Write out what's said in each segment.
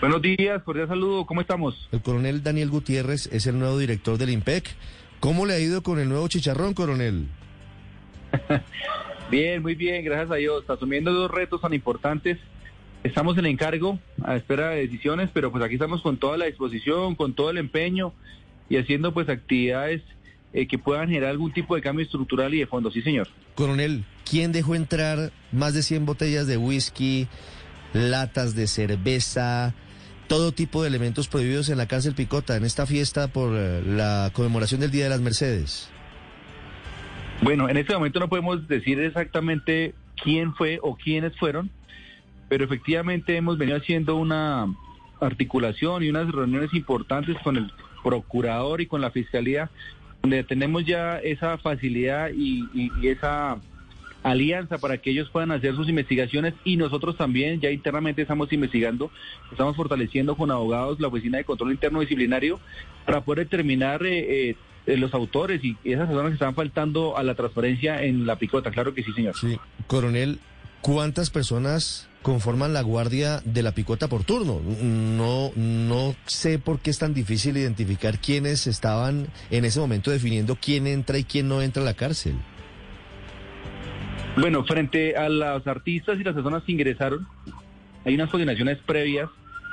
Buenos días, cordial saludo, ¿cómo estamos? El coronel Daniel Gutiérrez es el nuevo director del IMPEC. ¿Cómo le ha ido con el nuevo chicharrón, coronel? Bien, muy bien, gracias a Dios. Asumiendo dos retos tan importantes, estamos en encargo, a espera de decisiones, pero pues aquí estamos con toda la disposición, con todo el empeño y haciendo pues actividades eh, que puedan generar algún tipo de cambio estructural y de fondo. Sí, señor. Coronel, ¿quién dejó entrar más de 100 botellas de whisky, latas de cerveza, todo tipo de elementos prohibidos en la cárcel Picota en esta fiesta por eh, la conmemoración del Día de las Mercedes? Bueno, en este momento no podemos decir exactamente quién fue o quiénes fueron, pero efectivamente hemos venido haciendo una articulación y unas reuniones importantes con el procurador y con la fiscalía, donde tenemos ya esa facilidad y, esa alianza para que ellos puedan hacer sus investigaciones y nosotros también ya internamente estamos investigando, estamos fortaleciendo con abogados la Oficina de Control Interno Disciplinario para poder determinar eh, eh, los autores y esas personas que están faltando a la transparencia en la picota. Claro que sí, señor. Sí. Coronel, ¿cuántas personas conforman la guardia de la Picota por turno? No, no sé por qué es tan difícil identificar quiénes estaban en ese momento definiendo quién entra y quién no entra a la cárcel. Bueno, frente a los artistas y las personas que ingresaron, hay unas coordinaciones previas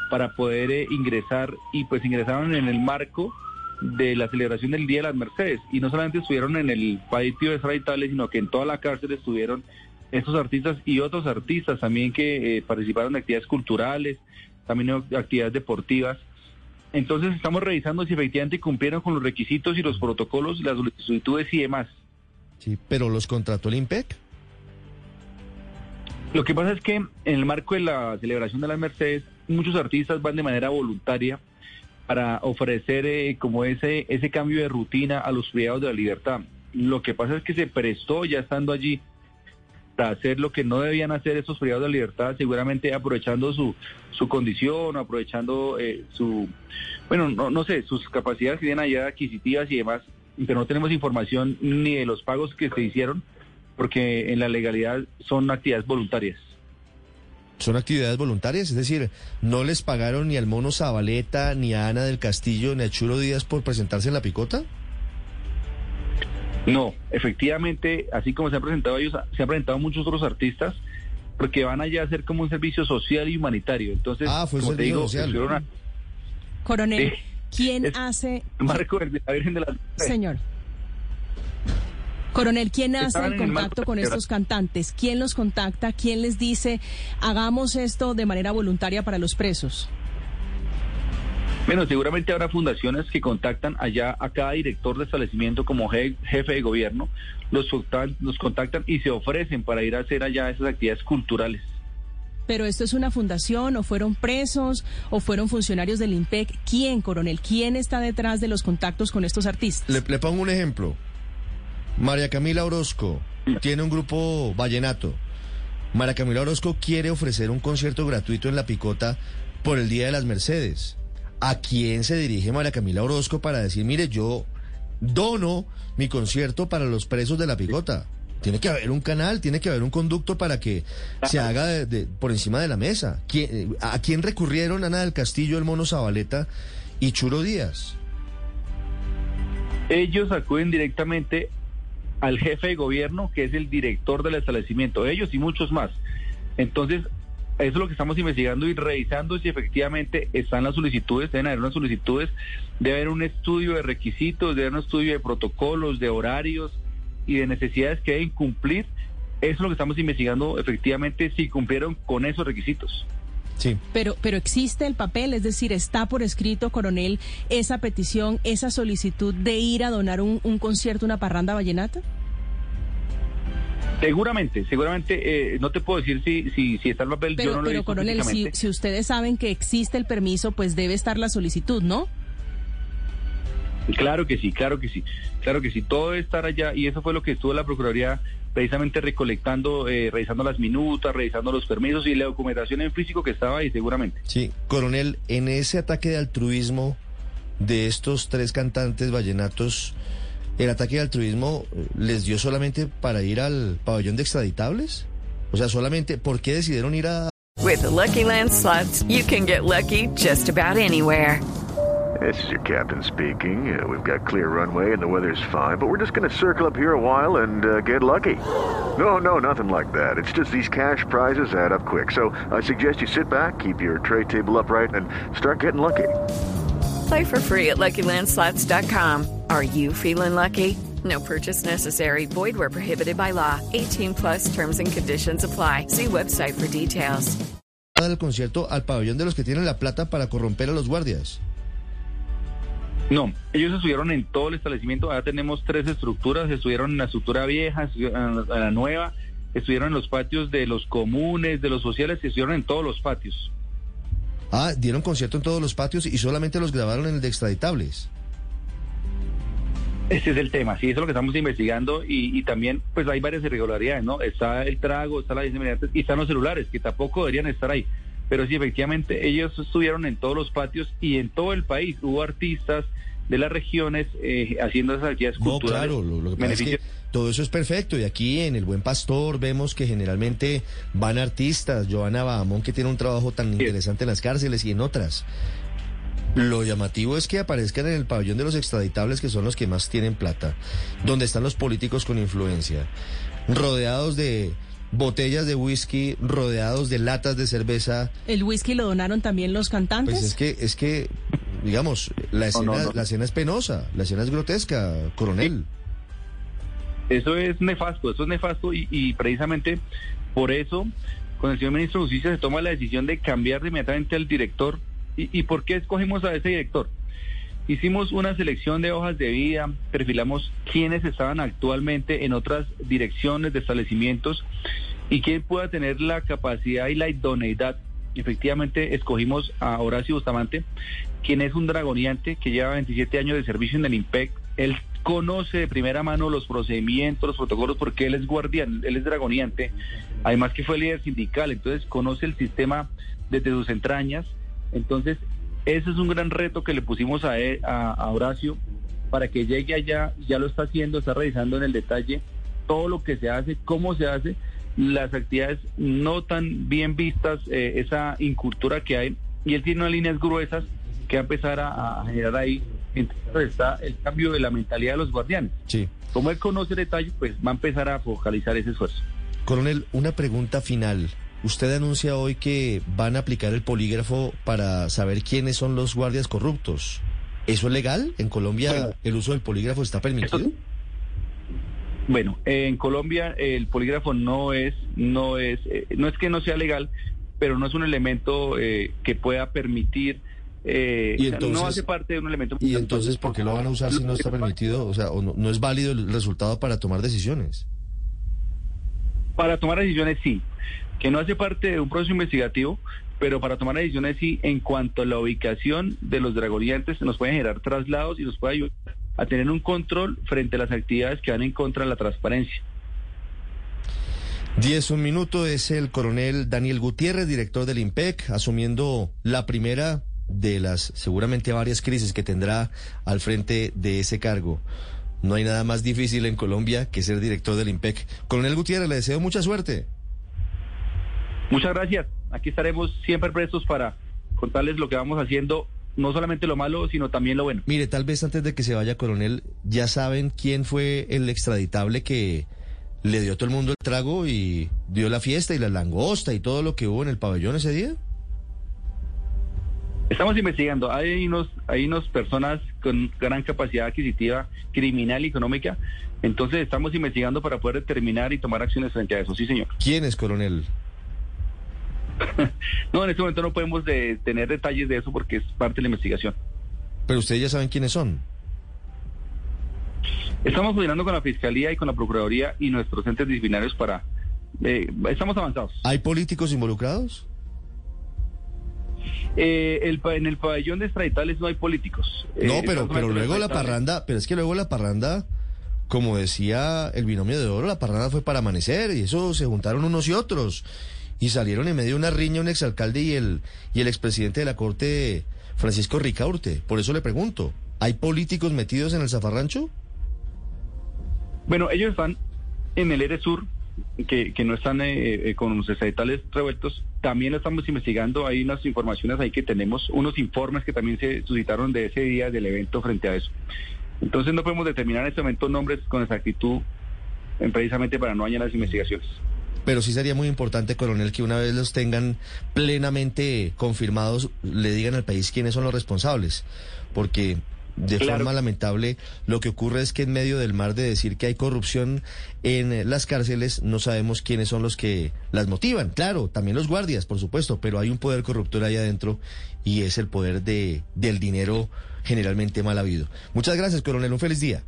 para poder eh, ingresar y pues ingresaron en el marco de la celebración del Día de las Mercedes y no solamente estuvieron en el patio de Sraitales, sino que en toda la cárcel estuvieron estos artistas y otros artistas también que eh, participaron de actividades culturales, también de actividades deportivas. Entonces estamos revisando si efectivamente cumplieron con los requisitos y los protocolos, las solicitudes y demás. Sí, pero los contrató el IMPEC. Lo que pasa es que en el marco de la celebración de las Mercedes, muchos artistas van de manera voluntaria para ofrecer eh, como ese, ese cambio de rutina a los privados de la libertad. Lo que pasa es que se prestó ya estando allí para hacer lo que no debían hacer esos privados de la libertad, seguramente aprovechando su, su condición, aprovechando eh, su, bueno, no, no sé, sus capacidades que tienen allá adquisitivas y demás, pero no tenemos información ni de los pagos que se hicieron, porque en la legalidad son actividades voluntarias. Son actividades voluntarias, es decir, no les pagaron ni al Mono Zabaleta, ni a Ana del Castillo, ni a Chulo Díaz por presentarse en la Picota. No, efectivamente, así como se han presentado ellos, se han presentado muchos otros artistas, porque van allá a hacer como un servicio social y humanitario. Entonces, Ah, fue como te digo, social. estuvieron a- Coronel. ¿quién hace... Marco de la Virgen de las Señor. Coronel, ¿quién hace el contacto con estos cantantes? ¿Quién los contacta? ¿Quién les dice, hagamos esto de manera voluntaria para los presos? Bueno, seguramente habrá fundaciones que contactan allá a cada director de establecimiento como je- jefe de gobierno, los, contactan- los contactan y se ofrecen para ir a hacer allá esas actividades culturales. Pero esto es una fundación, o fueron presos, o fueron funcionarios del IMPEC. ¿Quién, coronel? ¿Quién está detrás de los contactos con estos artistas? Le, le pongo un ejemplo. María Camila Orozco tiene un grupo vallenato. María Camila Orozco quiere ofrecer un concierto gratuito en La Picota por el Día de las Mercedes. ¿A quién se dirige María Camila Orozco para decir, mire, yo dono mi concierto para los presos de La Picota? Tiene que haber un canal, tiene que haber un conducto para que se haga por encima de la mesa. ¿Quién- ¿A quién recurrieron Ana del Castillo, el Mono Zabaleta y Churo Díaz? Ellos acuden directamente al jefe de gobierno, que es el director del establecimiento, ellos y muchos más. Entonces, eso es lo que estamos investigando y revisando si efectivamente están las solicitudes, deben haber unas solicitudes, debe haber un estudio de requisitos, debe haber un estudio de protocolos, de horarios y de necesidades que deben cumplir. Eso es lo que estamos investigando efectivamente si cumplieron con esos requisitos. Sí. Pero, pero existe el papel, es decir, está por escrito, coronel, esa petición, esa solicitud de ir a donar un, un concierto, una parranda vallenata. Seguramente, seguramente, eh, no te puedo decir si, si, si está el papel, Pero, yo no lo he pero visto coronel, si, si ustedes saben que existe el permiso, pues debe estar la solicitud, ¿no? Claro que sí, claro que sí, claro que sí, todo debe estar allá y eso fue lo que estuvo la Procuraduría precisamente recolectando, eh, revisando las minutas, revisando los permisos y la documentación en físico que estaba ahí seguramente. Sí, coronel, en ese ataque de altruismo de estos tres cantantes vallenatos, ¿el ataque de altruismo eh, les dio solamente para ir al pabellón de extraditables? O sea, solamente, ¿por qué decidieron ir a... With the Lucky Land slots, you can get lucky just about anywhere. This is your captain speaking. Uh, we've got clear runway and the weather's fine, but we're just going to circle up here a while and uh, get lucky. No, no, nothing like that. It's just these cash prizes add up quick. So I suggest you sit back, keep your tray table upright, and start getting lucky. Play for free at LuckyLandSlots.com. Are you feeling lucky? No purchase necessary. Void where prohibited by law. 18 plus terms and conditions apply. See website for details. del concierto al pabellón de los que tienen la plata para corromper a los guardias? No, ellos estuvieron en todo el establecimiento, ahora tenemos tres estructuras, estuvieron en la estructura vieja, estuvieron en la nueva, estuvieron en los patios de los comunes, de los sociales, y estuvieron en todos los patios. Ah, dieron concierto en todos los patios y solamente los grabaron en el de extraditables. Ese es el tema, sí, eso es lo que estamos investigando y, y también pues hay varias irregularidades, ¿no? Está el trago, está la inseminación y están los celulares, que tampoco deberían estar ahí. Pero sí, efectivamente, ellos estuvieron en todos los patios y en todo el país. Hubo artistas de las regiones eh, haciendo esas actividades No, culturales. claro, lo, lo que pasa es que todo eso es perfecto. Y aquí en El Buen Pastor vemos que generalmente van artistas, Joana Bahamón, que tiene un trabajo tan interesante en las cárceles y en otras. Lo llamativo es que aparezcan en el pabellón de los extraditables, que son los que más tienen plata, donde están los políticos con influencia, rodeados de botellas de whisky, rodeados de latas de cerveza. ¿El whisky lo donaron también los cantantes? Pues es que, es que, digamos, la escena, no, no. la escena es penosa, la escena es grotesca, coronel. Eso es nefasto, eso es nefasto y, y precisamente por eso con el señor ministro de Justicia se toma la decisión de cambiar inmediatamente al director. ¿Y, y por qué escogimos a ese director? Hicimos una selección de hojas de vida, perfilamos quiénes estaban actualmente en otras direcciones de establecimientos y quién pueda tener la capacidad y la idoneidad. Efectivamente, escogimos a Horacio Bustamante, quien es un dragoniante que lleva 27 años de servicio en el IMPEC. Él conoce de primera mano los procedimientos, los protocolos, porque él es guardián, él es dragoniante, además que fue líder sindical, entonces conoce el sistema desde sus entrañas. Entonces, ese es un gran reto que le pusimos a, él- a, a Horacio para que llegue allá, ya lo está haciendo, está revisando en el detalle todo lo que se hace, cómo se hace, las actividades no tan bien vistas, eh, esa incultura que hay, y él tiene unas líneas gruesas que va a empezar a, a generar ahí. Entonces está el cambio de la mentalidad de los guardianes. Sí. Como él conoce el detalle, pues va a empezar a focalizar ese esfuerzo. Coronel, una pregunta final. Usted anuncia hoy que van a aplicar el polígrafo para saber quiénes son los guardias corruptos. ¿Eso es legal? ¿En Colombia Bueno. el uso del polígrafo está permitido? Bueno, en Colombia el polígrafo no es, no es, eh, no es que no sea legal, pero no es un elemento eh, que pueda permitir, eh, Y o sea, no hace parte de un elemento. ¿Y entonces por qué lo van a usar si no está permitido? O sea, ¿o no, no es válido el resultado para tomar decisiones? Para tomar decisiones sí, que no hace parte de un proceso investigativo, pero para tomar decisiones sí, en cuanto a la ubicación de los dragoniantes, nos pueden generar traslados y nos puede ayudar a tener un control frente a las actividades que van en contra de la transparencia. Diez, un minuto, es el coronel Daniel Gutiérrez, director del IMPEC, asumiendo la primera de las seguramente varias crisis que tendrá al frente de ese cargo. No hay nada más difícil en Colombia que ser director del IMPEC. Coronel Gutiérrez, le deseo mucha suerte. Muchas gracias. Aquí estaremos siempre prestos para contarles lo que vamos haciendo, no solamente lo malo, sino también lo bueno. Mire, tal vez antes de que se vaya, coronel, ya saben quién fue el extraditable que le dio a todo el mundo el trago y dio la fiesta y la langosta y todo lo que hubo en el pabellón ese día. Estamos investigando. Hay unos, hay unas personas con gran capacidad adquisitiva, criminal y económica. Entonces estamos investigando para poder determinar y tomar acciones frente a eso. Sí, señor. ¿Quién es, coronel? No, en este momento no podemos de- tener detalles de eso porque es parte de la investigación. Pero ustedes ya saben quiénes son. Estamos coordinando con la Fiscalía y con la Procuraduría y nuestros entes disciplinarios para... eh, estamos avanzados. ¿Hay políticos involucrados? Eh, el, en el pabellón de extraditales no hay políticos. Eh, No, pero, pero luego la parranda, pero es que luego la parranda, como decía el binomio de oro, la parranda fue para amanecer y eso se juntaron unos y otros y salieron en medio de una riña un exalcalde y el, y el expresidente de la corte, Francisco Ricaurte. Por eso le pregunto, ¿hay políticos metidos en el zafarrancho? Bueno, ellos están en el ERE Sur, que, que no están eh, eh, con los extraditales revueltos. También estamos investigando. Hay unas informaciones ahí que tenemos, unos informes que también se suscitaron de ese día del evento frente a eso. Entonces no podemos determinar en este momento nombres con exactitud, eh, precisamente para no dañar las investigaciones. Pero sí sería muy importante, coronel, que una vez los tengan plenamente confirmados, le digan al país quiénes son los responsables. Porque de Claro. forma lamentable lo que ocurre es que en medio del mar de decir que hay corrupción en eh, las cárceles, no sabemos quiénes son los que las motivan. Claro, también los guardias, por supuesto, pero hay un poder corruptor ahí adentro y es el poder de, del dinero generalmente mal habido. Muchas gracias, coronel. Un feliz día.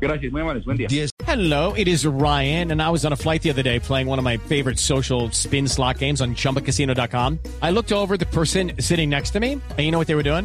Gracias, muy amables. Buen día. 10 Hello, it is Ryan, and I was on a flight the other day playing one of my favorite social spin slot games on chumbacasino.com. I looked over at the person sitting next to me, and you know what they were doing?